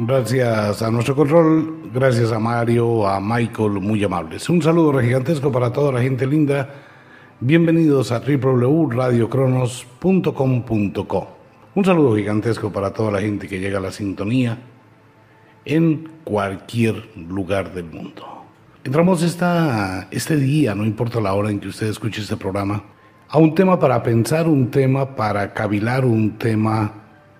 Gracias a nuestro control, gracias a Mario, a Michael, muy amables. Un saludo gigantesco para toda la gente linda. Bienvenidos a www.radiocronos.com.co. Un saludo gigantesco para toda la gente que llega a la sintonía en cualquier lugar del mundo. Entramos esta, este día, no importa la hora en que usted escuche este programa, a un tema para pensar, un tema para cavilar, un tema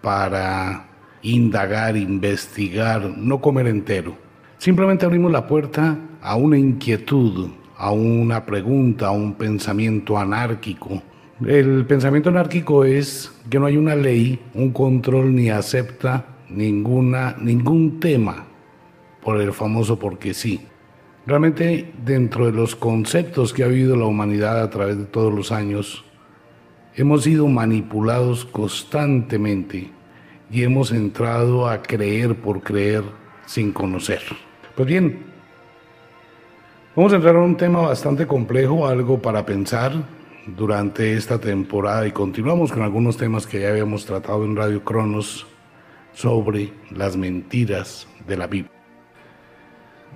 para indagar, investigar, no comer entero. Simplemente abrimos la puerta a una inquietud, a una pregunta, a un pensamiento anárquico, el pensamiento anárquico es que no hay una ley, un control ni acepta ninguna, ningún tema por el famoso porque sí. Realmente dentro de los conceptos que ha habido la humanidad a través de todos los años, hemos sido manipulados constantemente y hemos entrado a creer por creer sin conocer. Pues bien, vamos a entrar a un tema bastante complejo, algo para pensar, durante esta temporada y continuamos con algunos temas que ya habíamos tratado en Radio Cronos sobre las mentiras de la Biblia.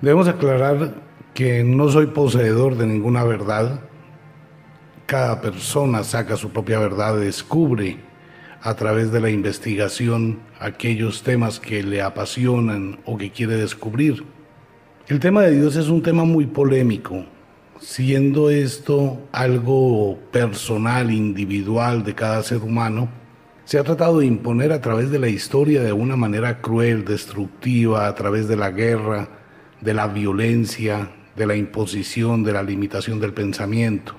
Debemos aclarar que no soy poseedor de ninguna verdad. Cada persona saca su propia verdad, descubre a través de la investigación aquellos temas que le apasionan o que quiere descubrir. El tema de Dios es un tema muy polémico, siendo esto algo personal, individual de cada ser humano, se ha tratado de imponer a través de la historia de una manera cruel, destructiva, a través de la guerra, de la violencia, de la imposición, de la limitación del pensamiento,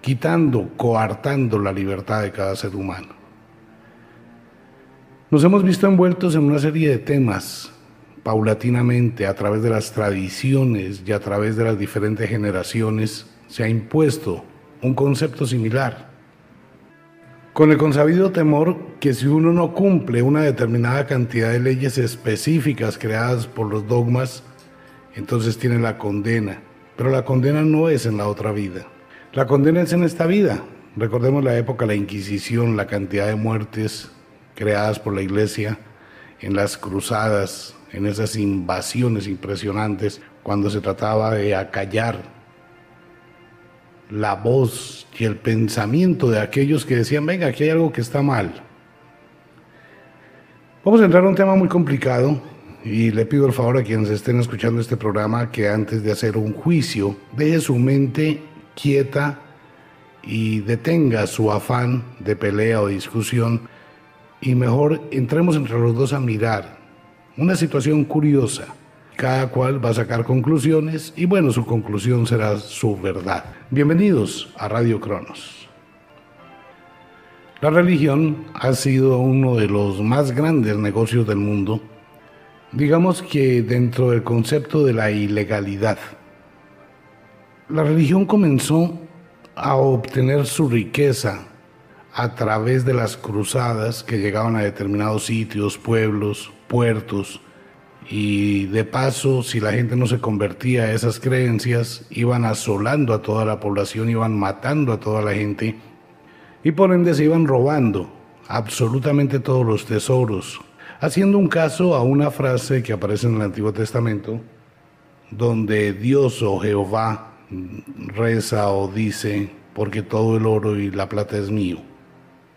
quitando, coartando la libertad de cada ser humano. Nos hemos visto envueltos en una serie de temas paulatinamente a través de las tradiciones y a través de las diferentes generaciones se ha impuesto un concepto similar. Con el consabido temor que si uno no cumple una determinada cantidad de leyes específicas creadas por los dogmas, entonces tiene la condena. Pero la condena no es en la otra vida. La condena es en esta vida. Recordemos la época la Inquisición, la cantidad de muertes creadas por la Iglesia en las cruzadas, en esas invasiones impresionantes cuando se trataba de acallar la voz y el pensamiento de aquellos que decían, venga, aquí hay algo que está mal. Vamos a entrar a un tema muy complicado y le pido el favor a quienes estén escuchando este programa que antes de hacer un juicio deje su mente quieta y detenga su afán de pelea o discusión y mejor entremos entre los dos a mirar una situación curiosa. Cada cual va a sacar conclusiones y bueno, su conclusión será su verdad. Bienvenidos a Radio Cronos. La religión ha sido uno de los más grandes negocios del mundo, digamos que dentro del concepto de la ilegalidad. La religión comenzó a obtener su riqueza a través de las cruzadas que llegaban a determinados sitios, pueblos, puertos, y de paso, si la gente no se convertía a esas creencias, iban asolando a toda la población, iban matando a toda la gente, y por ende se iban robando absolutamente todos los tesoros, haciendo un caso a una frase que aparece en el Antiguo Testamento, donde Dios o Jehová reza o dice, porque todo el oro y la plata es mío.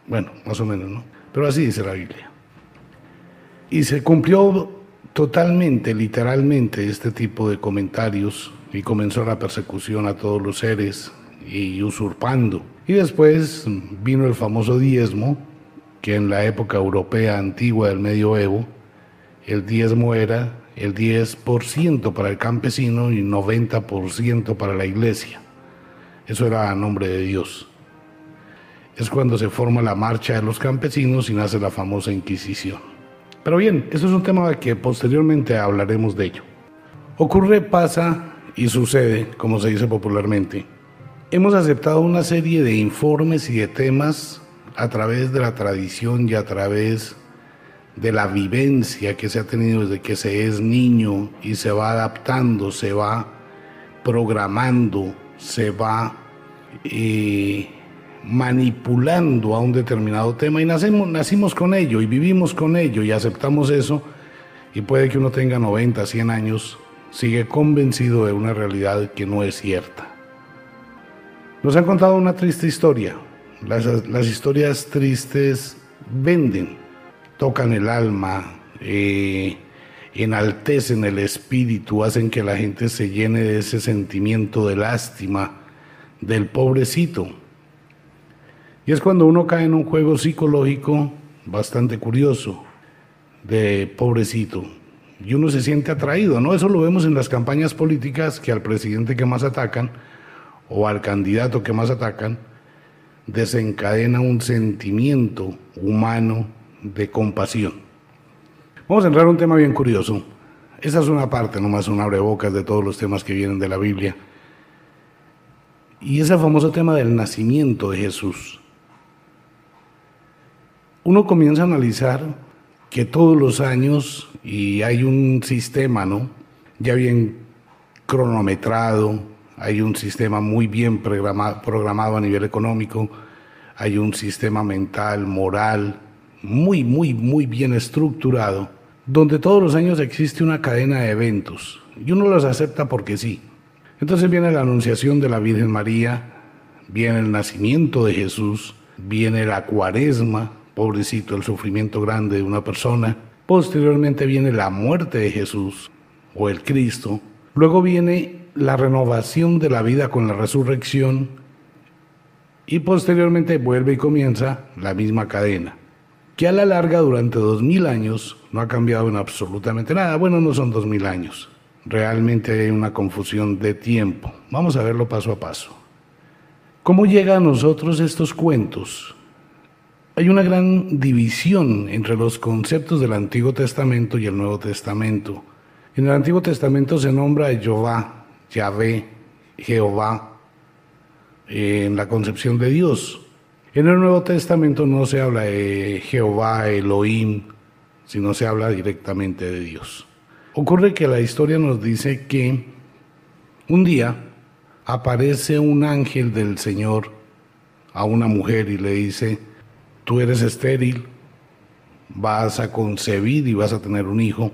Bueno, más o menos, ¿no? Pero así dice la Biblia. Y se cumplió totalmente, literalmente, este tipo de comentarios y comenzó la persecución a todos los seres y usurpando. Y después vino el famoso diezmo, que en la época europea antigua del medioevo, el diezmo era el 10% para el campesino y 90% para la iglesia. Eso era a nombre de Dios es cuando se forma la marcha de los campesinos y nace la famosa Inquisición. Pero bien, eso es un tema que posteriormente hablaremos de ello. Ocurre, pasa y sucede, como se dice popularmente. Hemos aceptado una serie de informes y de temas a través de la tradición y a través de la vivencia que se ha tenido desde que se es niño y se va adaptando, se va programando, se va eh, manipulando a un determinado tema y nacemos, nacimos con ello y vivimos con ello y aceptamos eso y puede que uno tenga 90, 100 años, sigue convencido de una realidad que no es cierta. Nos han contado una triste historia. Las, las historias tristes venden, tocan el alma, eh, enaltecen el espíritu, hacen que la gente se llene de ese sentimiento de lástima del pobrecito. Y es cuando uno cae en un juego psicológico bastante curioso de pobrecito. Y uno se siente atraído, ¿no? Eso lo vemos en las campañas políticas que al presidente que más atacan o al candidato que más atacan desencadena un sentimiento humano de compasión. Vamos a entrar a un tema bien curioso. Esa es una parte, nomás un abrebocas de todos los temas que vienen de la Biblia. Y es el famoso tema del nacimiento de Jesús. Uno comienza a analizar que todos los años, y hay un sistema, ¿no? Ya bien cronometrado, hay un sistema muy bien programado a nivel económico, hay un sistema mental, moral, muy, muy, muy bien estructurado, donde todos los años existe una cadena de eventos y uno los acepta porque sí. Entonces viene la anunciación de la Virgen María, viene el nacimiento de Jesús, viene la cuaresma, pobrecito, el sufrimiento grande de una persona. Posteriormente viene la muerte de Jesús o el Cristo. Luego viene la renovación de la vida con la resurrección y posteriormente vuelve y comienza la misma cadena, que a la larga durante dos mil años no ha cambiado en absolutamente nada. Bueno, no son dos mil años, realmente hay una confusión de tiempo. Vamos a verlo paso a paso. ¿Cómo llega a nosotros estos cuentos? Hay una gran división entre los conceptos del Antiguo Testamento y el Nuevo Testamento. En el Antiguo Testamento se nombra Jehová, Yahvé, Jehová, en la concepción de Dios. En el Nuevo Testamento no se habla de Jehová, Elohim, sino se habla directamente de Dios. Ocurre que la historia nos dice que un día aparece un ángel del Señor a una mujer y le dice, tú eres estéril, vas a concebir y vas a tener un hijo,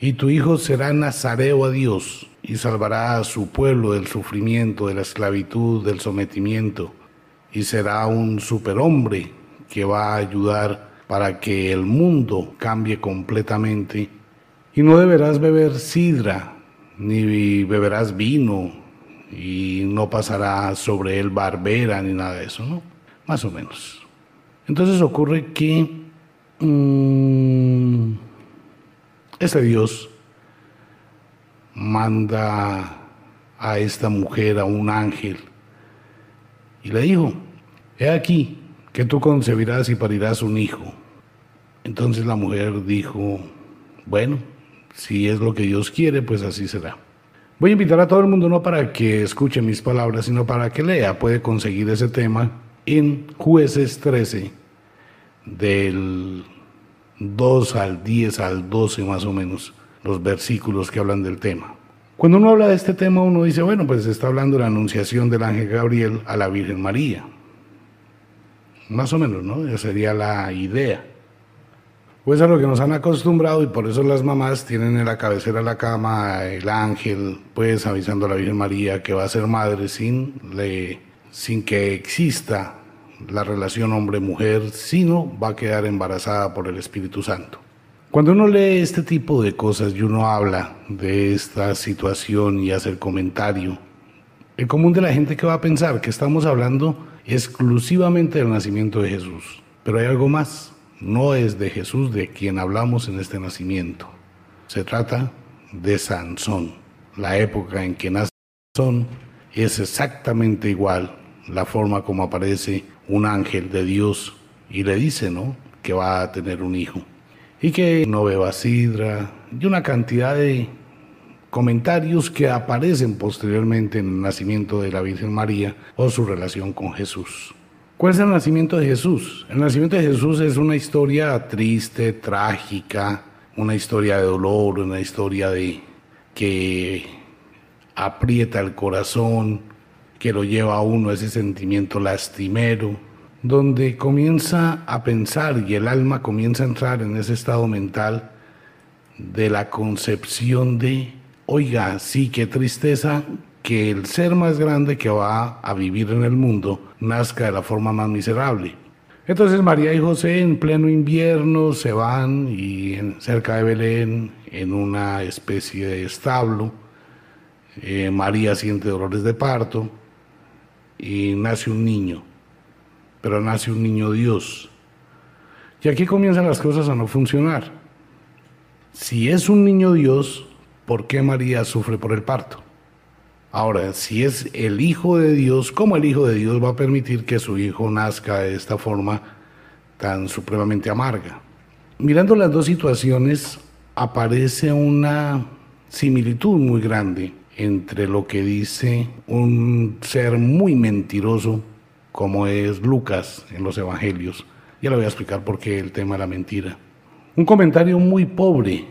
y tu hijo será nazareo a Dios y salvará a su pueblo del sufrimiento, de la esclavitud, del sometimiento, y será un superhombre que va a ayudar para que el mundo cambie completamente. Y no deberás beber sidra, ni beberás vino, y no pasará sobre él barbera ni nada de eso, ¿no? Más o menos. Entonces ocurre que mmm, ese Dios manda a esta mujer, a un ángel, y le dijo, he aquí que tú concebirás y parirás un hijo. Entonces la mujer dijo, bueno, si es lo que Dios quiere, pues así será. Voy a invitar a todo el mundo no para que escuche mis palabras, sino para que lea. Puede conseguir ese tema en jueces 13, del 2 al 10 al 12 más o menos, los versículos que hablan del tema. Cuando uno habla de este tema, uno dice, bueno, pues está hablando de la anunciación del ángel Gabriel a la Virgen María. Más o menos, ¿no? Esa sería la idea. Pues a lo que nos han acostumbrado y por eso las mamás tienen en la cabecera de la cama el ángel, pues avisando a la Virgen María que va a ser madre sin, le, sin que exista la relación hombre-mujer, sino va a quedar embarazada por el Espíritu Santo. Cuando uno lee este tipo de cosas y uno habla de esta situación y hace el comentario, el común de la gente que va a pensar que estamos hablando exclusivamente del nacimiento de Jesús. Pero hay algo más, no es de Jesús de quien hablamos en este nacimiento. Se trata de Sansón. La época en que nace Sansón es exactamente igual la forma como aparece un ángel de Dios y le dice, ¿no? Que va a tener un hijo y que no beba sidra y una cantidad de comentarios que aparecen posteriormente en el nacimiento de la Virgen María o su relación con Jesús. ¿Cuál es el nacimiento de Jesús? El nacimiento de Jesús es una historia triste, trágica, una historia de dolor, una historia de que aprieta el corazón, que lo lleva a uno ese sentimiento lastimero, donde comienza a pensar y el alma comienza a entrar en ese estado mental de la concepción de, oiga, sí, qué tristeza que el ser más grande que va a vivir en el mundo nazca de la forma más miserable. Entonces María y José en pleno invierno se van y cerca de Belén, en una especie de establo, eh, María siente dolores de parto y nace un niño, pero nace un niño Dios. Y aquí comienzan las cosas a no funcionar. Si es un niño Dios, ¿por qué María sufre por el parto? Ahora, si es el Hijo de Dios, ¿cómo el Hijo de Dios va a permitir que su Hijo nazca de esta forma tan supremamente amarga? Mirando las dos situaciones, aparece una similitud muy grande entre lo que dice un ser muy mentiroso como es Lucas en los Evangelios. Ya le voy a explicar por qué el tema de la mentira. Un comentario muy pobre,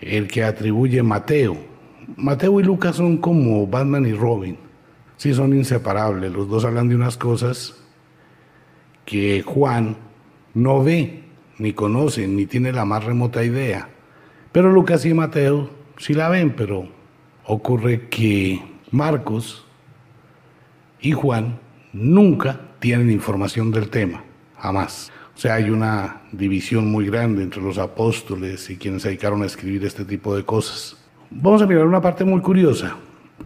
el que atribuye Mateo Mateo y Lucas son como Batman y Robin. Sí, son inseparables. Los dos hablan de unas cosas que Juan no ve, ni conoce, ni tiene la más remota idea. Pero Lucas y Mateo sí la ven, pero ocurre que Marcos y Juan nunca tienen información del tema, jamás. O sea, hay una división muy grande entre los apóstoles y quienes se dedicaron a escribir este tipo de cosas. Vamos a mirar una parte muy curiosa.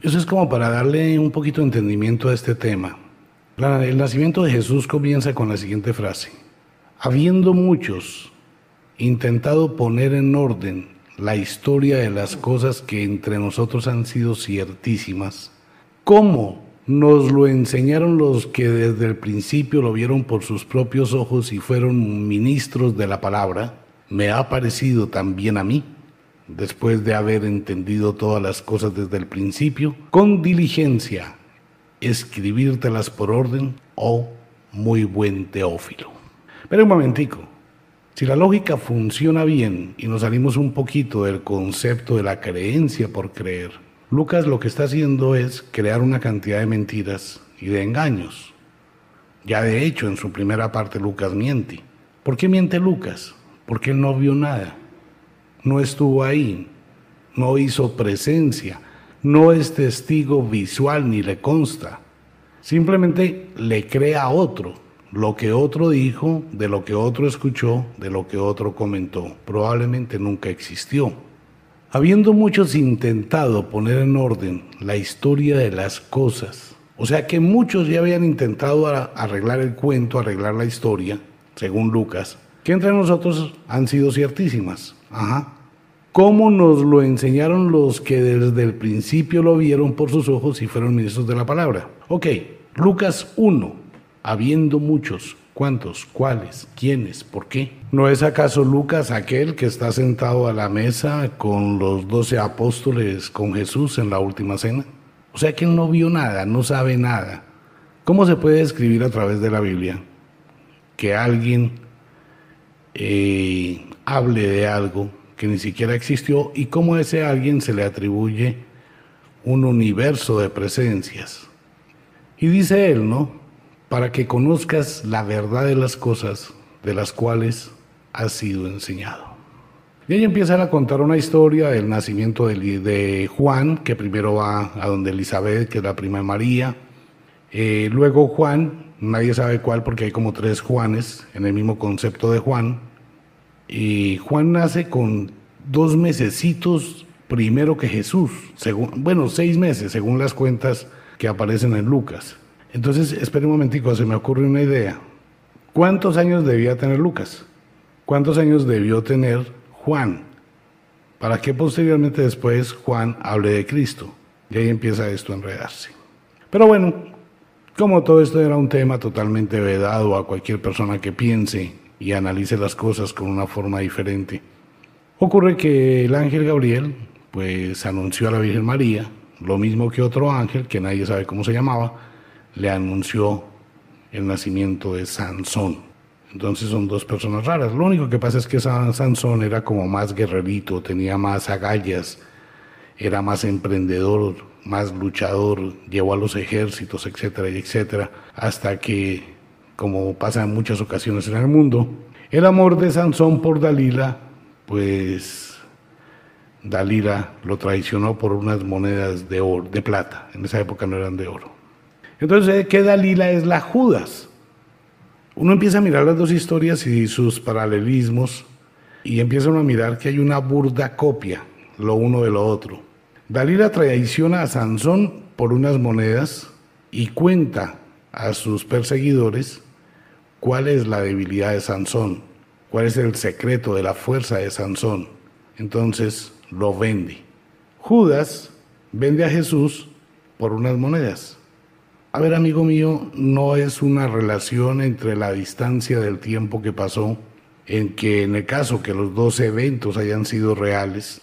Eso es como para darle un poquito de entendimiento a este tema. el nacimiento de Jesús comienza con la siguiente frase. Habiendo muchos intentado poner en orden la historia de las cosas que entre nosotros han sido ciertísimas, ¿cómo nos lo enseñaron los que desde el principio lo vieron por sus propios ojos y fueron ministros de la palabra? Me ha parecido también a mí después de haber entendido todas las cosas desde el principio, con diligencia, escribírtelas por orden, oh muy buen Teófilo. Pero un momentico, si la lógica funciona bien y nos salimos un poquito del concepto de la creencia por creer, Lucas lo que está haciendo es crear una cantidad de mentiras y de engaños. Ya de hecho en su primera parte Lucas miente. ¿Por qué miente Lucas? Porque él no vio nada no estuvo ahí, no hizo presencia, no es testigo visual ni le consta. Simplemente le crea a otro lo que otro dijo, de lo que otro escuchó, de lo que otro comentó. Probablemente nunca existió. Habiendo muchos intentado poner en orden la historia de las cosas, o sea que muchos ya habían intentado arreglar el cuento, arreglar la historia, según Lucas, que entre nosotros han sido ciertísimas. Ajá. ¿Cómo nos lo enseñaron los que desde el principio lo vieron por sus ojos y fueron ministros de la palabra? Ok, Lucas 1, habiendo muchos, ¿cuántos? ¿Cuáles? ¿Quiénes? ¿Por qué? ¿No es acaso Lucas aquel que está sentado a la mesa con los doce apóstoles con Jesús en la última cena? O sea que él no vio nada, no sabe nada. ¿Cómo se puede escribir a través de la Biblia que alguien eh, hable de algo que ni siquiera existió y cómo a ese alguien se le atribuye un universo de presencias. Y dice él, ¿no? Para que conozcas la verdad de las cosas de las cuales has sido enseñado. Y ahí empieza a contar una historia del nacimiento de, Juan, que primero va a donde Elizabeth, que es la prima de María. Eh, luego Juan, nadie sabe cuál porque hay como tres Juanes en el mismo concepto de Juan. Y Juan nace con dos mesecitos primero que Jesús, según, bueno, seis meses según las cuentas que aparecen en Lucas. Entonces, espere un momentico, se me ocurre una idea. ¿Cuántos años debía tener Lucas? ¿Cuántos años debió tener Juan? Para que posteriormente después Juan hable de Cristo. Y ahí empieza esto a enredarse. Pero bueno, como todo esto era un tema totalmente vedado a cualquier persona que piense y analice las cosas con una forma diferente. Ocurre que el ángel Gabriel pues anunció a la Virgen María, lo mismo que otro ángel, que nadie sabe cómo se llamaba, le anunció el nacimiento de Sansón. Entonces son dos personas raras. Lo único que pasa es que Sansón era como más guerrerito, tenía más agallas, era más emprendedor, más luchador, llevó a los ejércitos, etcétera, etcétera, hasta que como pasa en muchas ocasiones en el mundo, el amor de Sansón por Dalila, pues Dalila lo traicionó por unas monedas de oro, de plata. En esa época no eran de oro. Entonces, ¿qué Dalila es la Judas? Uno empieza a mirar las dos historias y sus paralelismos y empieza uno a mirar que hay una burda copia lo uno de lo otro. Dalila traiciona a Sansón por unas monedas y cuenta a sus perseguidores cuál es la debilidad de Sansón, cuál es el secreto de la fuerza de Sansón. Entonces lo vende. Judas vende a Jesús por unas monedas. A ver, amigo mío, no es una relación entre la distancia del tiempo que pasó, en que en el caso que los dos eventos hayan sido reales,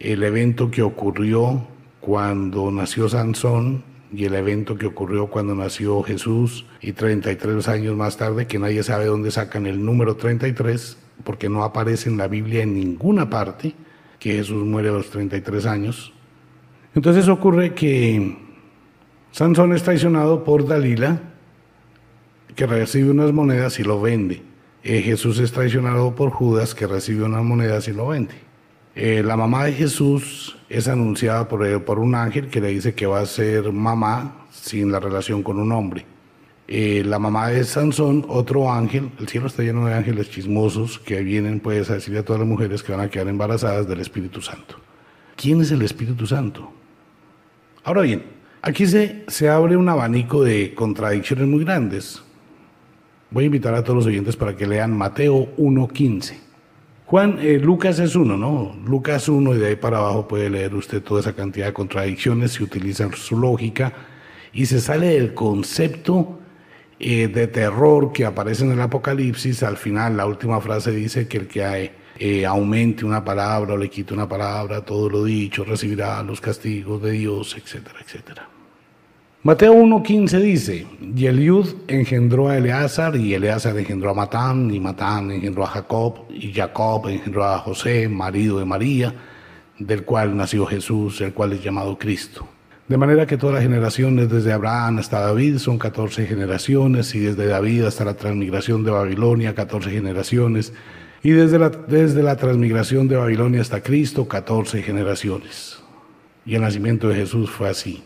el evento que ocurrió cuando nació Sansón y el evento que ocurrió cuando nació Jesús y 33 años más tarde, que nadie sabe dónde sacan el número 33, porque no aparece en la Biblia en ninguna parte que Jesús muere a los 33 años. Entonces ocurre que Sansón es traicionado por Dalila, que recibe unas monedas y lo vende. Eh, Jesús es traicionado por Judas, que recibe unas monedas y lo vende. Eh, la mamá de Jesús es anunciada por, eh, por, un ángel que le dice que va a ser mamá sin la relación con un hombre. La mamá de Sansón, otro ángel, el cielo está lleno de ángeles chismosos que vienen pues a decirle a todas las mujeres que van a quedar embarazadas del Espíritu Santo. ¿Quién es el Espíritu Santo? Ahora bien, aquí se, se abre un abanico de contradicciones muy grandes. Voy a invitar a todos los oyentes para que lean Mateo 1.15. Juan, eh, Lucas es uno, ¿no? Lucas uno y de ahí para abajo puede leer usted toda esa cantidad de contradicciones, se utiliza su lógica y se sale del concepto eh, de terror que aparece en el Apocalipsis. Al final, la última frase dice que el que eh, aumente una palabra o le quite una palabra, todo lo dicho, recibirá los castigos de Dios, etcétera, etcétera. Mateo 1.15 dice, y Eliud engendró a Eleazar, y Eleazar engendró a Matán, y Matán engendró a Jacob, y Jacob engendró a José, marido de María, del cual nació Jesús, el cual es llamado Cristo. De manera que todas las generaciones, desde Abraham hasta David, son 14 generaciones, y desde David hasta la transmigración de Babilonia, 14 generaciones, y desde la, desde la transmigración de Babilonia hasta Cristo, 14 generaciones. Y el nacimiento de Jesús fue así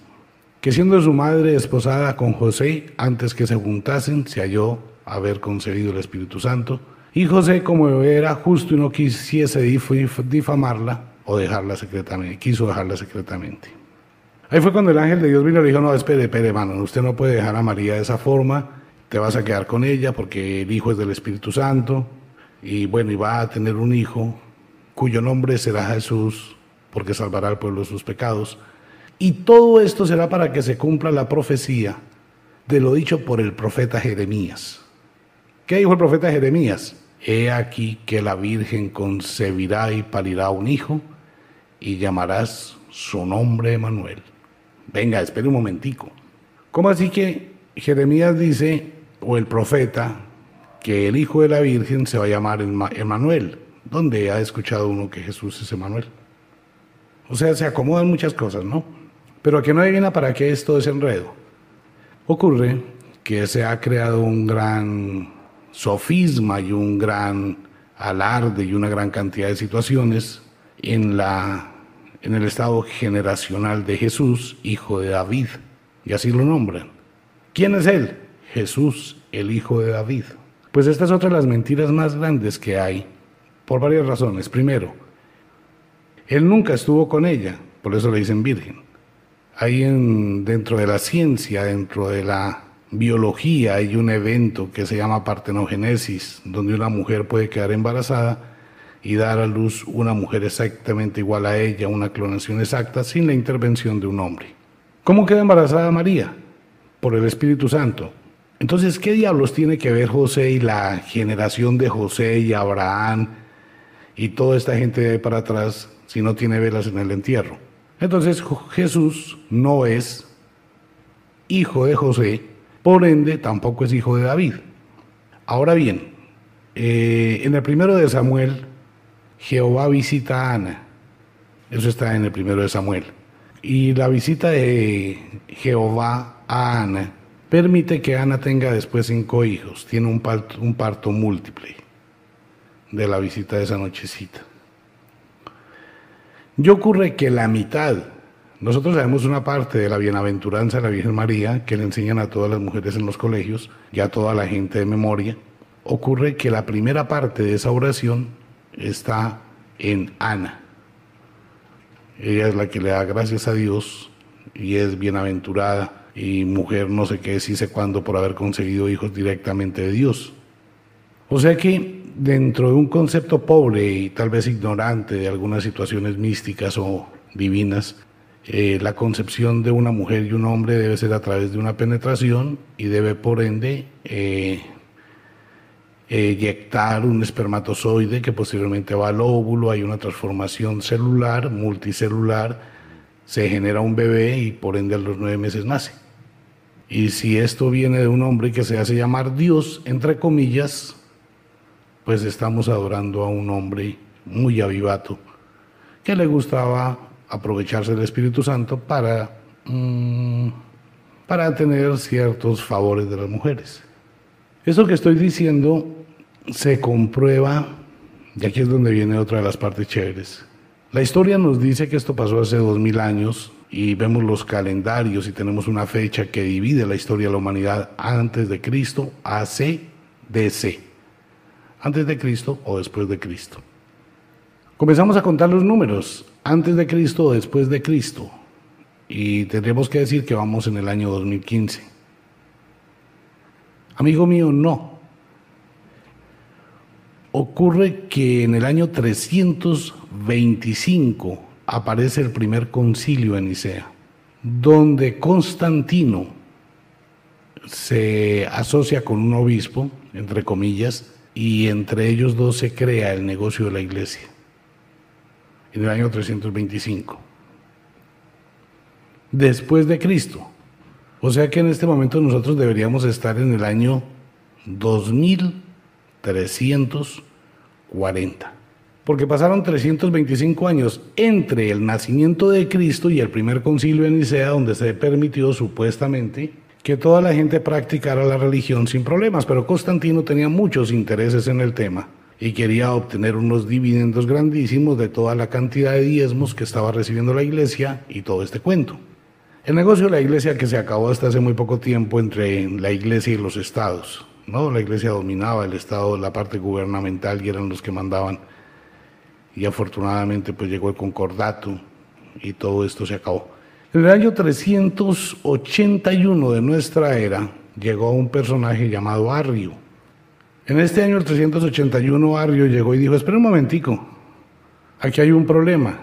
que siendo su madre esposada con José, antes que se juntasen, se halló haber concebido el Espíritu Santo. Y José, como era justo y no quisiese difamarla o dejarla secretamente, quiso dejarla secretamente. Ahí fue cuando el ángel de Dios vino y le dijo, no, espere, espere, hermano, usted no puede dejar a María de esa forma, te vas a quedar con ella porque el hijo es del Espíritu Santo, y bueno, y va a tener un hijo cuyo nombre será Jesús, porque salvará al pueblo de sus pecados. Y todo esto será para que se cumpla la profecía de lo dicho por el profeta Jeremías. ¿Qué dijo el profeta Jeremías? He aquí que la Virgen concebirá y parirá un hijo y llamarás su nombre Emanuel. Venga, espere un momentico. ¿Cómo así que Jeremías dice, o el profeta, que el hijo de la Virgen se va a llamar Emanuel? ¿Dónde ha escuchado uno que Jesús es Emanuel? O sea, se acomodan muchas cosas, ¿no? Pero que no adivina para qué es todo enredo. Ocurre que se ha creado un gran sofisma y un gran alarde y una gran cantidad de situaciones en, la, en el estado generacional de Jesús, hijo de David, y así lo nombran. ¿Quién es él? Jesús, el hijo de David. Pues esta es otra de las mentiras más grandes que hay, por varias razones. Primero, él nunca estuvo con ella, por eso le dicen virgen. Hay en, dentro de la ciencia, dentro de la biología, hay un evento que se llama partenogénesis, donde una mujer puede quedar embarazada y dar a luz una mujer exactamente igual a ella, una clonación exacta, sin la intervención de un hombre. ¿Cómo queda embarazada María? Por el Espíritu Santo. Entonces, ¿qué diablos tiene que ver José y la generación de José y Abraham y toda esta gente de ahí para atrás si no tiene velas en el entierro? Entonces Jesús no es hijo de José, por ende tampoco es hijo de David. Ahora bien, eh, en el primero de Samuel, Jehová visita a Ana. Eso está en el primero de Samuel. Y la visita de Jehová a Ana permite que Ana tenga después cinco hijos. Tiene un parto, un parto múltiple de la visita de esa nochecita. Y ocurre que la mitad, nosotros sabemos una parte de la bienaventuranza de la Virgen María que le enseñan a todas las mujeres en los colegios y a toda la gente de memoria. Ocurre que la primera parte de esa oración está en Ana. Ella es la que le da gracias a Dios y es bienaventurada y mujer no sé qué, si sé cuándo por haber conseguido hijos directamente de Dios. O sea que dentro de un concepto pobre y tal vez ignorante de algunas situaciones místicas o divinas, eh, la concepción de una mujer y un hombre debe ser a través de una penetración y debe por ende eh, eyectar un espermatozoide que posteriormente va al óvulo, hay una transformación celular, multicelular, se genera un bebé y por ende a los nueve meses nace. Y si esto viene de un hombre que se hace llamar Dios, entre comillas, pues estamos adorando a un hombre muy avivato, que le gustaba aprovecharse del Espíritu Santo para, mm, para tener ciertos favores de las mujeres. Eso que estoy diciendo se comprueba, y aquí es donde viene otra de las partes chéveres. La historia nos dice que esto pasó hace dos mil años y vemos los calendarios y tenemos una fecha que divide la historia de la humanidad antes de Cristo, AC, DC. Antes de Cristo o después de Cristo. Comenzamos a contar los números, antes de Cristo o después de Cristo. Y tendríamos que decir que vamos en el año 2015. Amigo mío, no. Ocurre que en el año 325 aparece el primer concilio en Nicea, donde Constantino se asocia con un obispo, entre comillas, y entre ellos dos se crea el negocio de la iglesia, en el año 325. Después de Cristo. O sea que en este momento nosotros deberíamos estar en el año 2340 porque pasaron 325 años entre el nacimiento de Cristo y el primer concilio de Nicea, donde se permitió supuestamente que toda la gente practicara la religión sin problemas, pero Constantino tenía muchos intereses en el tema y quería obtener unos dividendos grandísimos de toda la cantidad de diezmos que estaba recibiendo la iglesia y todo este cuento. El negocio de la iglesia que se acabó hasta hace muy poco tiempo entre la iglesia y los estados, ¿no? La iglesia dominaba el estado, la parte gubernamental y eran los que mandaban y afortunadamente pues llegó el concordato y todo esto se acabó. En el año 381 de nuestra era llegó un personaje llamado Arrio. En este año el 381 Arrio llegó y dijo, espera un momentico, aquí hay un problema.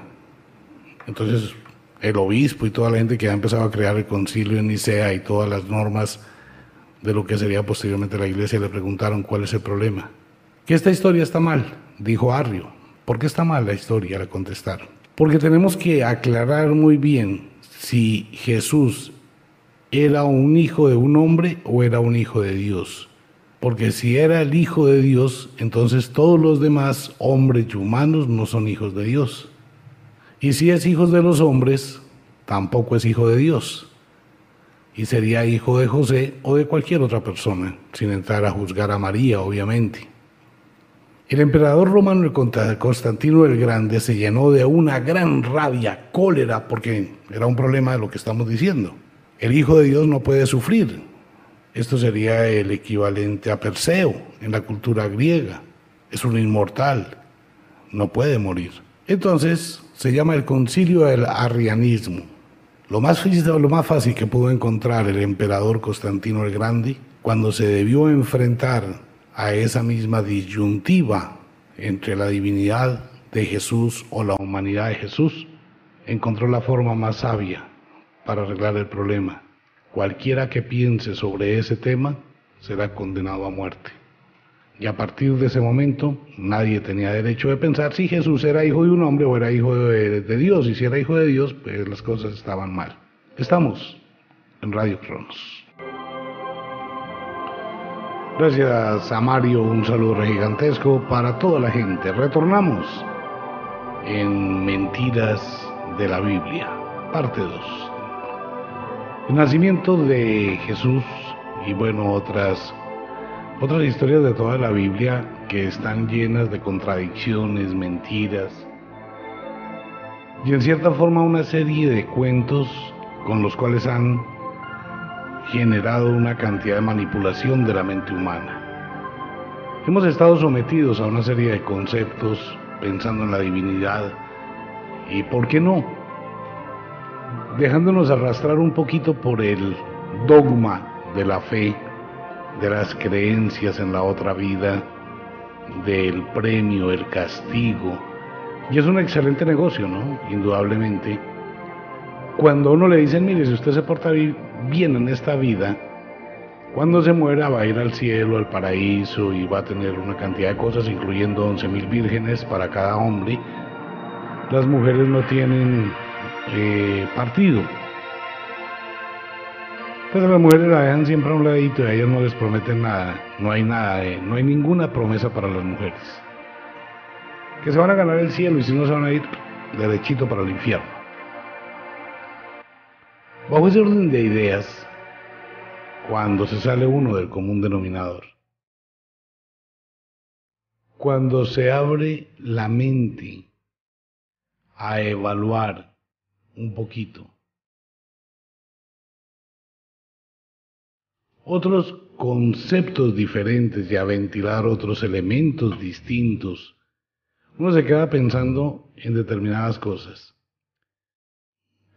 Entonces el obispo y toda la gente que ha empezado a crear el concilio en Nicea y todas las normas de lo que sería posteriormente la iglesia le preguntaron cuál es el problema. Que esta historia está mal, dijo Arrio. ¿Por qué está mal la historia? Le contestaron. Porque tenemos que aclarar muy bien si Jesús era un hijo de un hombre o era un hijo de Dios. Porque si era el hijo de Dios, entonces todos los demás hombres y humanos no son hijos de Dios. Y si es hijo de los hombres, tampoco es hijo de Dios. Y sería hijo de José o de cualquier otra persona, sin entrar a juzgar a María, obviamente. El emperador romano Constantino el Grande se llenó de una gran rabia, cólera, porque era un problema de lo que estamos diciendo. El Hijo de Dios no puede sufrir. Esto sería el equivalente a Perseo en la cultura griega. Es un inmortal, no puede morir. Entonces se llama el concilio del arrianismo. Lo más, lo más fácil que pudo encontrar el emperador Constantino el Grande cuando se debió enfrentar a esa misma disyuntiva entre la divinidad de Jesús o la humanidad de Jesús, encontró la forma más sabia para arreglar el problema. Cualquiera que piense sobre ese tema será condenado a muerte. Y a partir de ese momento nadie tenía derecho de pensar si Jesús era hijo de un hombre o era hijo de, Dios. Y si era hijo de Dios, pues las cosas estaban mal. Estamos en Radio Cronos. Gracias a Mario, un saludo gigantesco para toda la gente. Retornamos en Mentiras de la Biblia, parte 2. El nacimiento de Jesús y bueno, otras otras historias de toda la Biblia que están llenas de contradicciones, mentiras. y en cierta forma una serie de cuentos con los cuales han generado una cantidad de manipulación de la mente humana. Hemos estado sometidos a una serie de conceptos pensando en la divinidad y, ¿por qué no? Dejándonos arrastrar un poquito por el dogma de la fe, de las creencias en la otra vida, del premio, el castigo. Y es un excelente negocio, ¿no? Indudablemente. Cuando uno le dicen, mire, si usted se porta bien en esta vida, cuando se muera va a ir al cielo, al paraíso y va a tener una cantidad de cosas, incluyendo 11 mil vírgenes para cada hombre. Las mujeres no tienen eh, partido. Entonces las mujeres la dejan siempre a un ladito y a ellas no les prometen nada. No hay nada, no hay ninguna promesa para las mujeres. Que se van a ganar el cielo y si no se van a ir derechito para el infierno. Bajo ese orden de ideas, cuando se sale uno del común denominador. Cuando se abre la mente a evaluar un poquito otros conceptos diferentes y a ventilar otros elementos distintos, uno se queda pensando en determinadas cosas.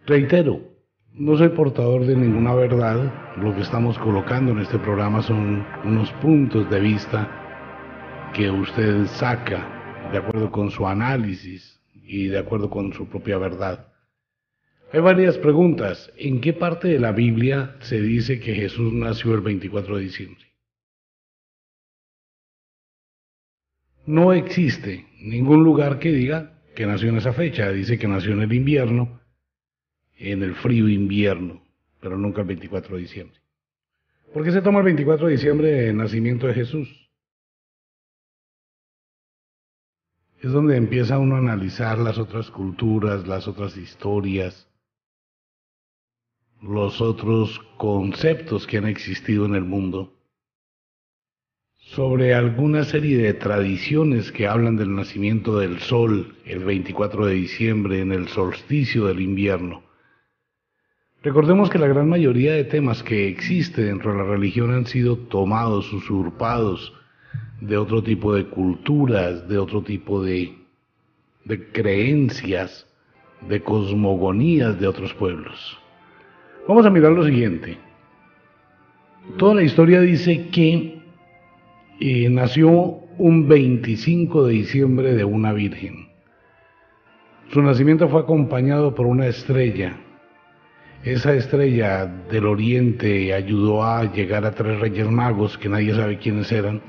Reitero, no soy portador de ninguna verdad, lo que estamos colocando en este programa son unos puntos de vista que usted saca de acuerdo con su análisis y de acuerdo con su propia verdad. Hay varias preguntas. ¿En qué parte de la Biblia se dice que Jesús nació el 24 de diciembre? No existe ningún lugar que diga que nació en esa fecha. Dice que nació en el invierno en el frío invierno, pero nunca el 24 de diciembre. ¿Por qué se toma el 24 de diciembre el nacimiento de Jesús? Es donde empieza uno a analizar las otras culturas, las otras historias, los otros conceptos que han existido en el mundo, sobre alguna serie de tradiciones que hablan del nacimiento del sol el 24 de diciembre en el solsticio del invierno Recordemos que la gran mayoría de temas que existen dentro de la religión han sido tomados, usurpados de otro tipo de culturas, de otro tipo de, creencias, de cosmogonías de otros pueblos. Vamos a mirar lo siguiente. Toda la historia dice que eh, nació un 25 de diciembre de una virgen. Su nacimiento fue acompañado por una estrella esa estrella del oriente ayudó a llegar a tres reyes magos que nadie sabe quiénes eran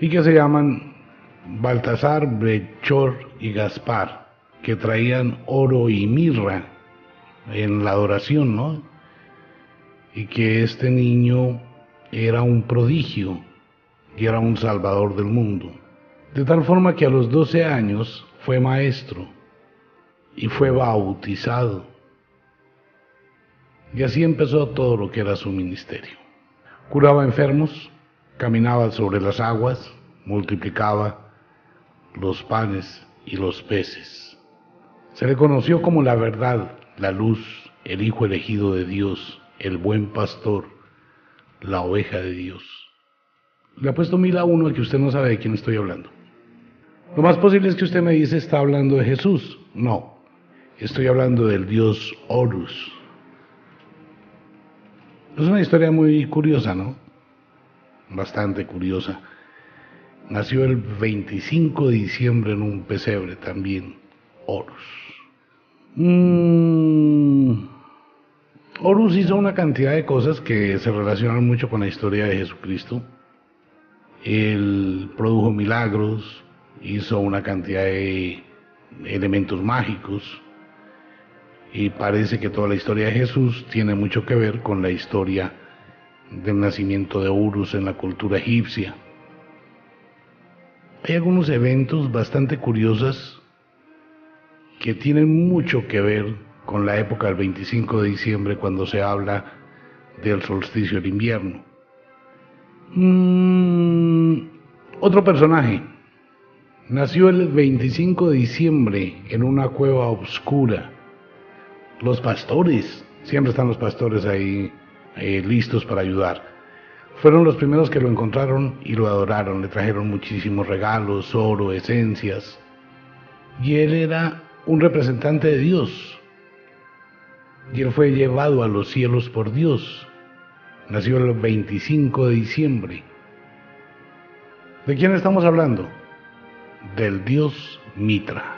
y que se llaman Baltasar, Brechor y Gaspar, que traían oro y mirra en la adoración, ¿no? Y que este niño era un prodigio y era un salvador del mundo. De tal forma que a los 12 años fue maestro y fue bautizado y así empezó todo lo que era su ministerio. Curaba enfermos, caminaba sobre las aguas, multiplicaba los panes y los peces. Se le conoció como la verdad, la luz, el Hijo elegido de Dios, el buen pastor, la oveja de Dios. Le ha puesto mil a uno a que usted no sabe de quién estoy hablando. Lo más posible es que usted me dice está hablando de Jesús. No, estoy hablando del Dios Horus, es una historia muy curiosa, ¿no? Bastante curiosa. Nació el 25 de diciembre en un pesebre también, Horus. Mm, Horus hizo una cantidad de cosas que se relacionan mucho con la historia de Jesucristo. Él produjo milagros, hizo una cantidad de elementos mágicos, y parece que toda la historia de Jesús tiene mucho que ver con la historia del nacimiento de Horus en la cultura egipcia. Hay algunos eventos bastante curiosos que tienen mucho que ver con la época del 25 de diciembre cuando se habla del solsticio del invierno. Mm, otro personaje, Nació el 25 de diciembre en una cueva oscura. Los pastores, siempre están los pastores ahí eh, listos para ayudar. Fueron los primeros que lo encontraron y lo adoraron. Le trajeron muchísimos regalos, oro, esencias. Y él era un representante de Dios. Y él fue llevado a los cielos por Dios. Nació el 25 de diciembre. ¿De quién estamos hablando? Del dios Mitra,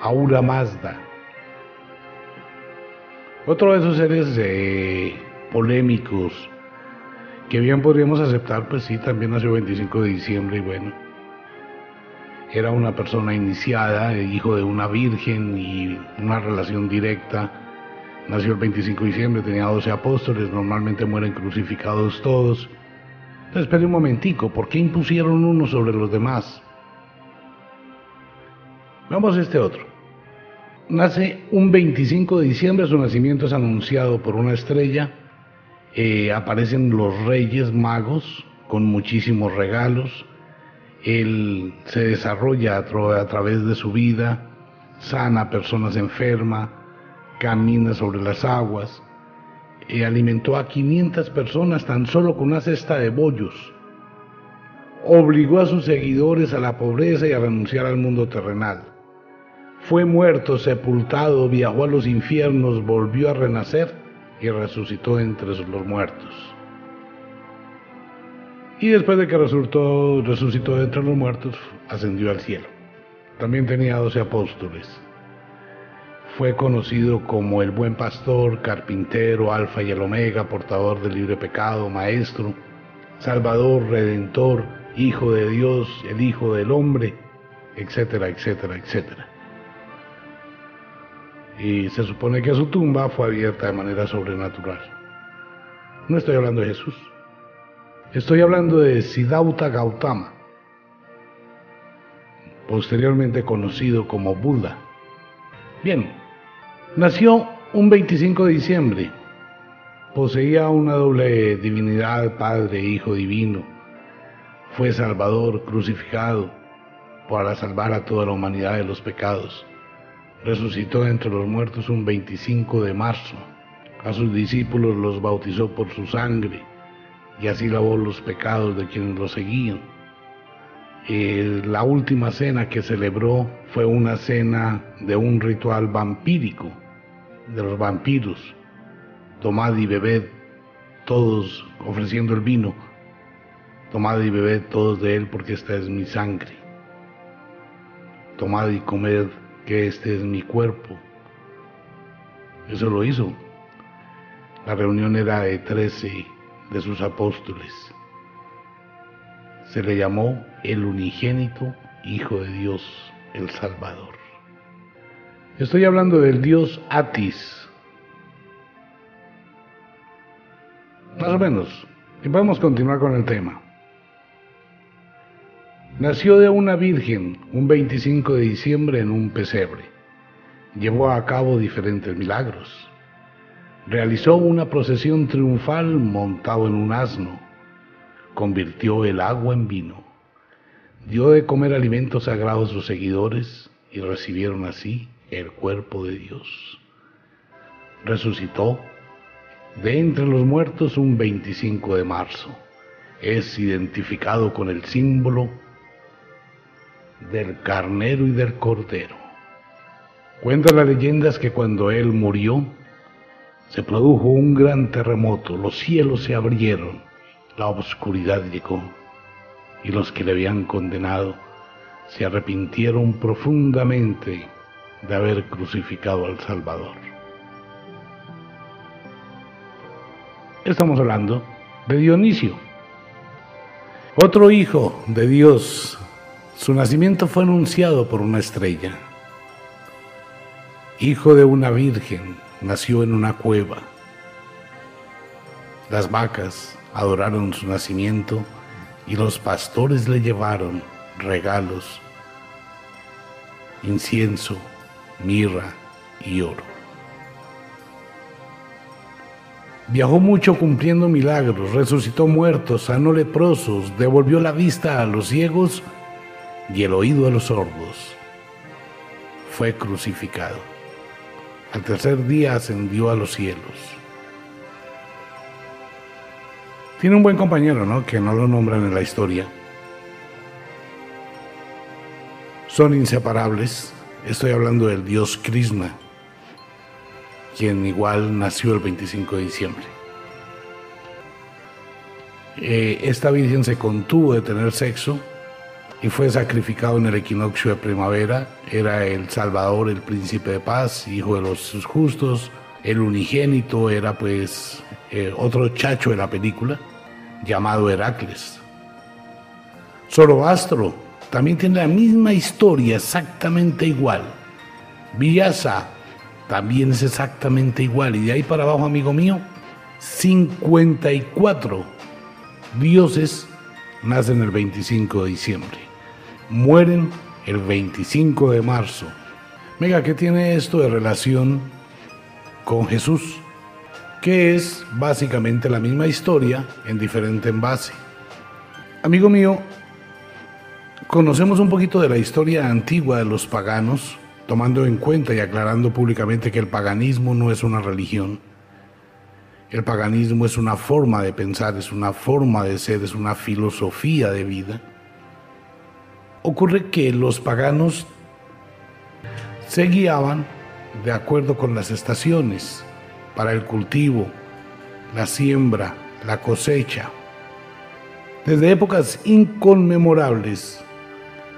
Aura Mazda. Otro de esos seres eh, polémicos que bien podríamos aceptar, pues sí, también nació el 25 de diciembre y bueno, era una persona iniciada, hijo de una virgen y una relación directa. Nació el 25 de diciembre, tenía 12 apóstoles, normalmente mueren crucificados todos. Entonces, espere un momentico, ¿por qué impusieron uno sobre los demás? Vamos a este otro. Nace un 25 de diciembre, su nacimiento es anunciado por una estrella. Eh, aparecen los reyes magos con muchísimos regalos. Él se desarrolla a, través de su vida, sana a personas enfermas, camina sobre las aguas, y alimentó a 500 personas tan solo con una cesta de bollos. Obligó a sus seguidores a la pobreza y a renunciar al mundo terrenal. Fue muerto, sepultado, viajó a los infiernos, volvió a renacer y resucitó entre los muertos. Y después de que resucitó, entre los muertos, ascendió al cielo. También tenía doce apóstoles fue conocido como el buen pastor, carpintero, alfa y el omega, portador del libre pecado, maestro, salvador, redentor, hijo de Dios, el hijo del hombre, etcétera, etcétera, etcétera. Y se supone que su tumba fue abierta de manera sobrenatural. No estoy hablando de Jesús. Estoy hablando de Siddhartha Gautama, posteriormente conocido como Buda. Bien, Nació un 25 de diciembre. Poseía una doble divinidad, Padre, Hijo Divino. Fue Salvador, crucificado, para salvar a toda la humanidad de los pecados. Resucitó entre los muertos un 25 de marzo. A sus discípulos los bautizó por su sangre y así lavó los pecados de quienes lo seguían. Eh, la última cena que celebró fue una cena de un ritual vampírico, de los vampiros. Tomad y bebed todos ofreciendo el vino. Tomad y bebed todos de él porque esta es mi sangre. Tomad y comed que este es mi cuerpo. Eso lo hizo. La reunión era de trece de sus apóstoles se le llamó el unigénito Hijo de Dios, el Salvador. Estoy hablando del Dios Atis. Más o menos. Y podemos continuar con el tema. Nació de una virgen un 25 de diciembre en un pesebre. Llevó a cabo diferentes milagros. Realizó una procesión triunfal montado en un asno convirtió el agua en vino, dio de comer alimentos sagrados a sus seguidores y recibieron así el cuerpo de Dios. Resucitó de entre los muertos un 25 de marzo. Es identificado con el símbolo del carnero y del cordero. Cuenta las leyendas que cuando él murió, se produjo un gran terremoto, los cielos se abrieron la oscuridad llegó y los que le habían condenado se arrepintieron profundamente de haber crucificado al Salvador. Estamos hablando de Dionisio, otro hijo de Dios. Su nacimiento fue anunciado por una estrella. Hijo de una virgen, nació en una cueva. Las vacas adoraron su nacimiento y los pastores le llevaron regalos, incienso, mirra y oro. Viajó mucho cumpliendo milagros, resucitó muertos, sanó leprosos, devolvió la vista a los ciegos y el oído de los sordos, fue crucificado. Al tercer día ascendió a los cielos. Tiene un buen compañero, ¿no? Que no lo nombran en la historia. Son inseparables. Estoy hablando del dios Krishna, quien igual nació el 25 de diciembre. Eh, esta virgen se contuvo de tener sexo y fue sacrificado en el equinoccio de primavera. Era el Salvador, el príncipe de paz, hijo de los justos. El unigénito era pues eh, otro chacho de la película llamado Heracles. Zoroastro también tiene la misma historia, exactamente igual. Villasa también es exactamente igual. Y de ahí para abajo, amigo mío, 54 dioses nacen el 25 de diciembre mueren el 25 de marzo. Mega, ¿qué tiene esto de relación con Jesús? Que es básicamente la misma historia en diferente envase. Amigo mío, conocemos un poquito de la historia antigua de los paganos, tomando en cuenta y aclarando públicamente que el paganismo no es una religión. El paganismo es una forma de pensar, es una forma de ser, es una filosofía de vida. Ocurre que los paganos se guiaban de acuerdo con las estaciones para el cultivo, la siembra, la cosecha. Desde épocas inconmemorables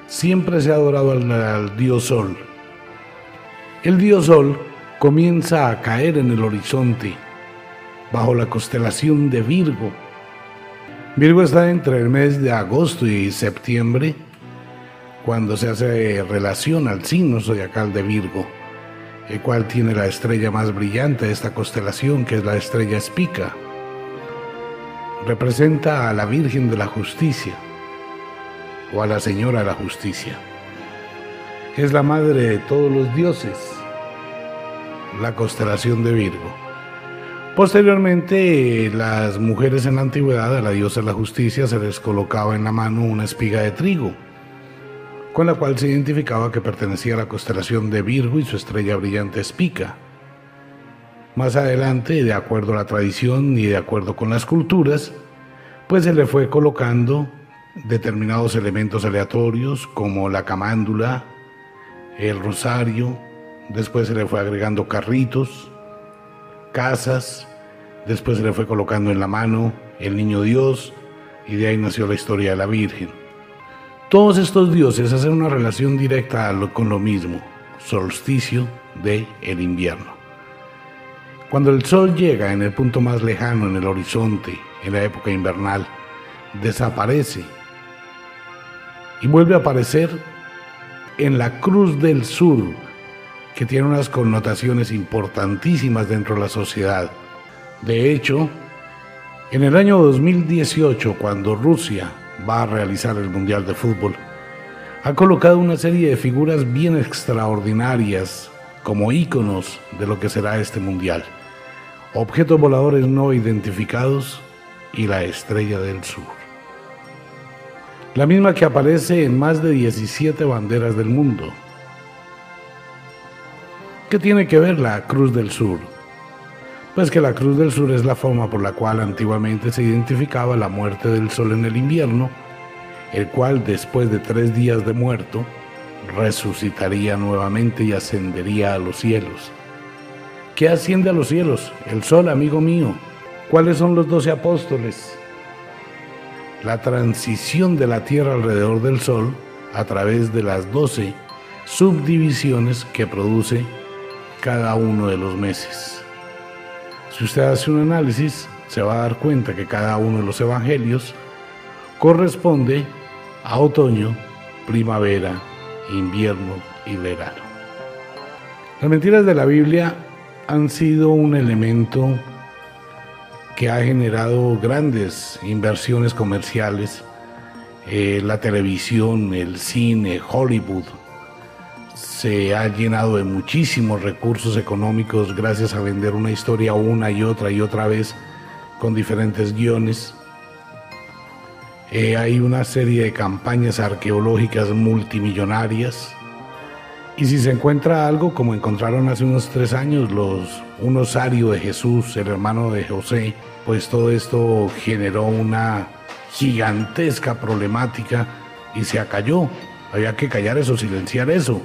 siempre se ha adorado al, dios Sol. El dios Sol comienza a caer en el horizonte bajo la constelación de Virgo. Virgo está entre el mes de agosto y septiembre cuando se hace relación al signo zodiacal de Virgo, el cual tiene la estrella más brillante de esta constelación, que es la estrella Espica. Representa a la Virgen de la Justicia o a la Señora de la Justicia. Es la madre de todos los dioses, la constelación de Virgo. Posteriormente, las mujeres en la antigüedad, a la diosa de la justicia, se les colocaba en la mano una espiga de trigo con la cual se identificaba que pertenecía a la constelación de Virgo y su estrella brillante es Pica. Más adelante, de acuerdo a la tradición y de acuerdo con las culturas, pues se le fue colocando determinados elementos aleatorios como la camándula, el rosario, después se le fue agregando carritos, casas, después se le fue colocando en la mano el niño Dios y de ahí nació la historia de la Virgen. Todos estos dioses hacen una relación directa con lo mismo, solsticio de el invierno. Cuando el sol llega en el punto más lejano en el horizonte, en la época invernal, desaparece y vuelve a aparecer en la Cruz del Sur, que tiene unas connotaciones importantísimas dentro de la sociedad. De hecho, en el año 2018, cuando Rusia va a realizar el Mundial de Fútbol, ha colocado una serie de figuras bien extraordinarias como íconos de lo que será este Mundial. Objetos voladores no identificados y la estrella del sur. La misma que aparece en más de 17 banderas del mundo. ¿Qué tiene que ver la Cruz del Sur? Pues que la Cruz del Sur es la forma por la cual antiguamente se identificaba la muerte del sol en el invierno, el cual después de tres días de muerto resucitaría nuevamente y ascendería a los cielos. ¿Qué asciende a los cielos? El sol, amigo mío. ¿Cuáles son los doce apóstoles? La transición de la tierra alrededor del sol a través de las doce subdivisiones que produce cada uno de los meses. Si usted hace un análisis, se va a dar cuenta que cada uno de los evangelios corresponde a otoño, primavera, invierno y verano. Las mentiras de la Biblia han sido un elemento que ha generado grandes inversiones comerciales, eh, la televisión, el cine, Hollywood, se ha llenado de muchísimos recursos económicos gracias a vender una historia una y otra y otra vez con diferentes guiones. Eh, hay una serie de campañas arqueológicas multimillonarias. Y si se encuentra algo, como encontraron hace unos tres años los, un osario de Jesús, el hermano de José, pues todo esto generó una gigantesca problemática y se acalló. Había que callar eso, silenciar eso.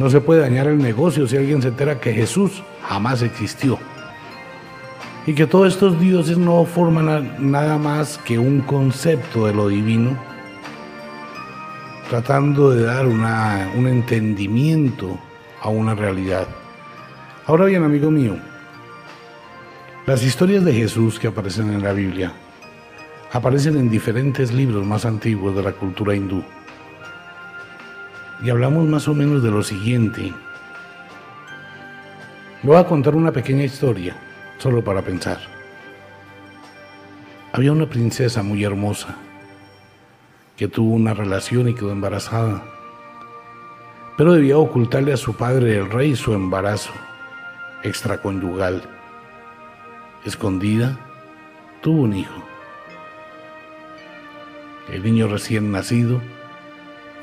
No se puede dañar el negocio si alguien se entera que Jesús jamás existió. Y que todos estos dioses no forman nada más que un concepto de lo divino, tratando de dar una, un entendimiento a una realidad. Ahora bien, amigo mío, las historias de Jesús que aparecen en la Biblia aparecen en diferentes libros más antiguos de la cultura hindú. Y hablamos más o menos de lo siguiente. voy a contar una pequeña historia, solo para pensar. Había una princesa muy hermosa que tuvo una relación y quedó embarazada, pero debía ocultarle a su padre el rey su embarazo extraconyugal. Escondida, tuvo un hijo. El niño recién nacido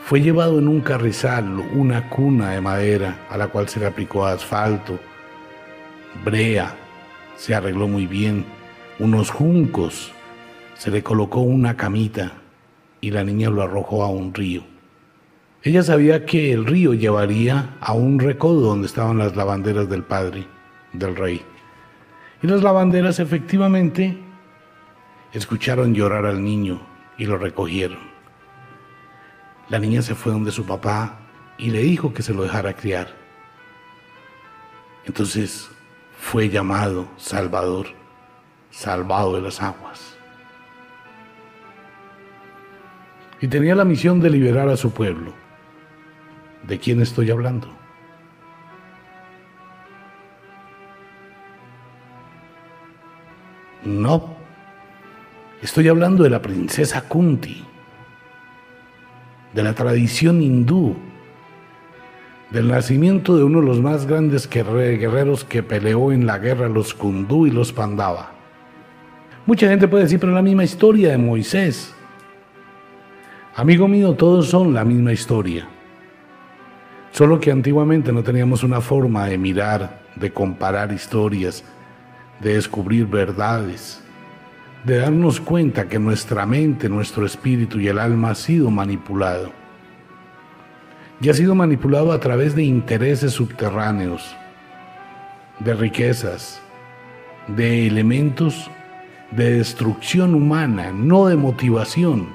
fue llevado en un carrizal, una cuna de madera a la cual se le aplicó asfalto, brea, se arregló muy bien, unos juncos, se le colocó una camita y la niña lo arrojó a un río. Ella sabía que el río llevaría a un recodo donde estaban las lavanderas del padre, del rey. Y las lavanderas efectivamente escucharon llorar al niño y lo recogieron. La niña se fue donde su papá y le dijo que se lo dejara criar. Entonces fue llamado Salvador, salvado de las aguas. Y tenía la misión de liberar a su pueblo. ¿De quién estoy hablando? No, estoy hablando de la princesa Kunti de la tradición hindú, del nacimiento de uno de los más grandes guerreros que peleó en la guerra, los Kundú y los Pandava. Mucha gente puede decir, pero la misma historia de Moisés. Amigo mío, todos son la misma historia. Solo que antiguamente no teníamos una forma de mirar, de comparar historias, de descubrir verdades de darnos cuenta que nuestra mente, nuestro espíritu y el alma ha sido manipulado. Y ha sido manipulado a través de intereses subterráneos, de riquezas, de elementos de destrucción humana, no de motivación.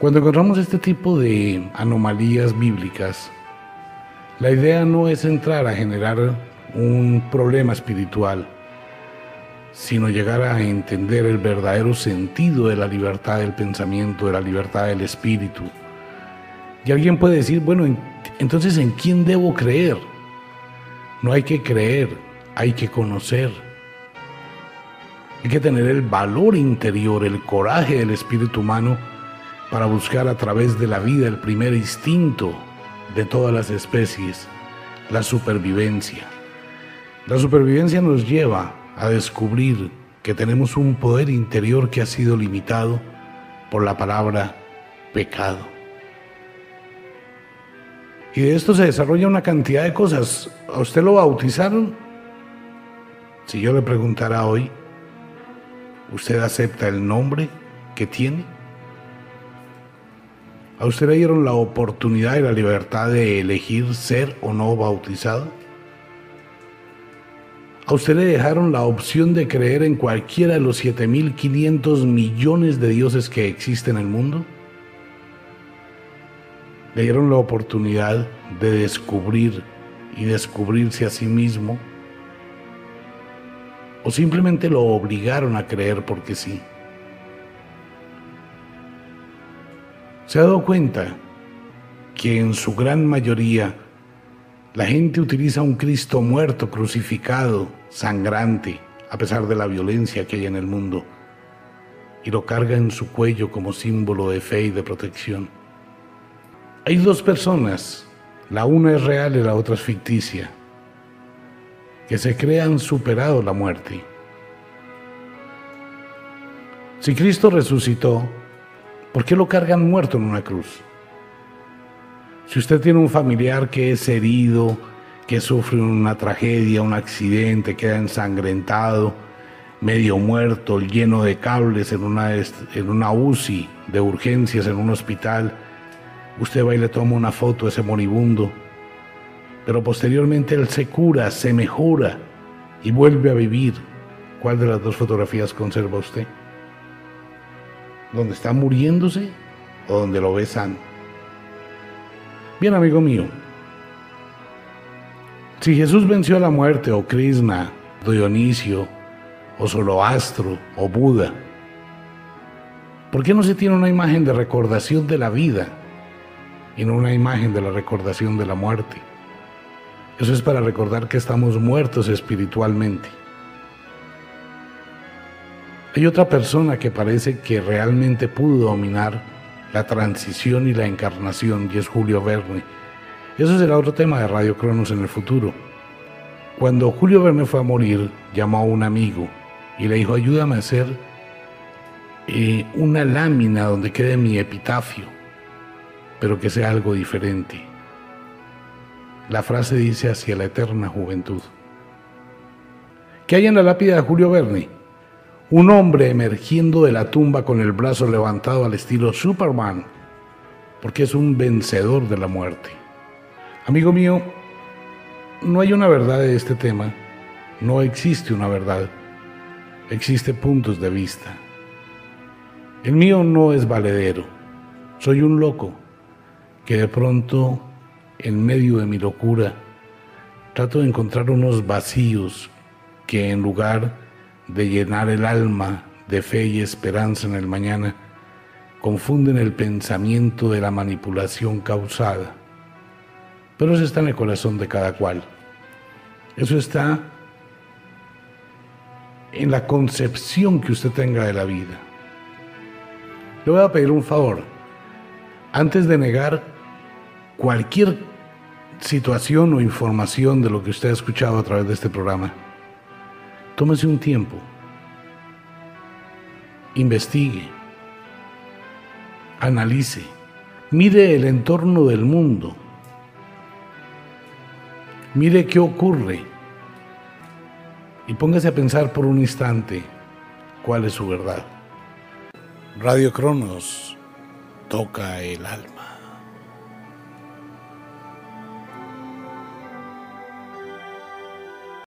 Cuando encontramos este tipo de anomalías bíblicas, la idea no es entrar a generar un problema espiritual, sino llegar a entender el verdadero sentido de la libertad del pensamiento, de la libertad del espíritu. Y alguien puede decir, bueno, entonces ¿en quién debo creer? No hay que creer, hay que conocer. Hay que tener el valor interior, el coraje del espíritu humano para buscar a través de la vida el primer instinto de todas las especies, la supervivencia. La supervivencia nos lleva a descubrir que tenemos un poder interior que ha sido limitado por la palabra pecado. Y de esto se desarrolla una cantidad de cosas. ¿A usted lo bautizaron? Si yo le preguntara hoy, ¿usted acepta el nombre que tiene? ¿A usted le dieron la oportunidad y la libertad de elegir ser o no bautizado? A usted le dejaron la opción de creer en cualquiera de los 7.500 millones de dioses que existen en el mundo. Le dieron la oportunidad de descubrir y descubrirse a sí mismo. O simplemente lo obligaron a creer porque sí. ¿Se ha dado cuenta que en su gran mayoría la gente utiliza un Cristo muerto, crucificado, sangrante, a pesar de la violencia que hay en el mundo, y lo carga en su cuello como símbolo de fe y de protección. Hay dos personas, la una es real y la otra es ficticia, que se crean superado la muerte. Si Cristo resucitó, ¿Por qué lo cargan muerto en una cruz? Si usted tiene un familiar que es herido, que sufre una tragedia, un accidente, queda ensangrentado, medio muerto, lleno de cables en una, en una UCI de urgencias en un hospital, usted va y le toma una foto a ese moribundo, pero posteriormente él se cura, se mejora y vuelve a vivir. ¿Cuál de las dos fotografías conserva usted? ¿Dónde está muriéndose o donde lo ve sano? Bien, amigo mío, si Jesús venció a la muerte, o Krishna, Dionisio, o Zoroastro, o Buda, ¿por qué no se tiene una imagen de recordación de la vida y no una imagen de la recordación de la muerte? Eso es para recordar que estamos muertos espiritualmente. Hay otra persona que parece que realmente pudo dominar la transición y la encarnación y es Julio Verne. Eso será otro tema de Radio Cronos en el futuro. Cuando Julio Verne fue a morir, llamó a un amigo y le dijo, ayúdame a hacer eh, una lámina donde quede mi epitafio, pero que sea algo diferente. La frase dice hacia la eterna juventud. ¿Qué hay en la lápida de Julio Verne? Un hombre emergiendo de la tumba con el brazo levantado al estilo Superman, porque es un vencedor de la muerte. Amigo mío, no hay una verdad de este tema, no existe una verdad, existe puntos de vista. El mío no es valedero, soy un loco que de pronto en medio de mi locura, trato de encontrar unos vacíos que en lugar de llenar el alma de fe y esperanza en el mañana, confunden el pensamiento de la manipulación causada. Pero eso está en el corazón de cada cual. Eso está en la concepción que usted tenga de la vida. Le voy a pedir un favor. Antes de negar cualquier situación o información de lo que usted ha escuchado a través de este programa, tómese un tiempo, investigue, analice, mire el entorno del mundo, mire qué ocurre. Y póngase a pensar por un instante cuál es su verdad. Radio Cronos toca el alma.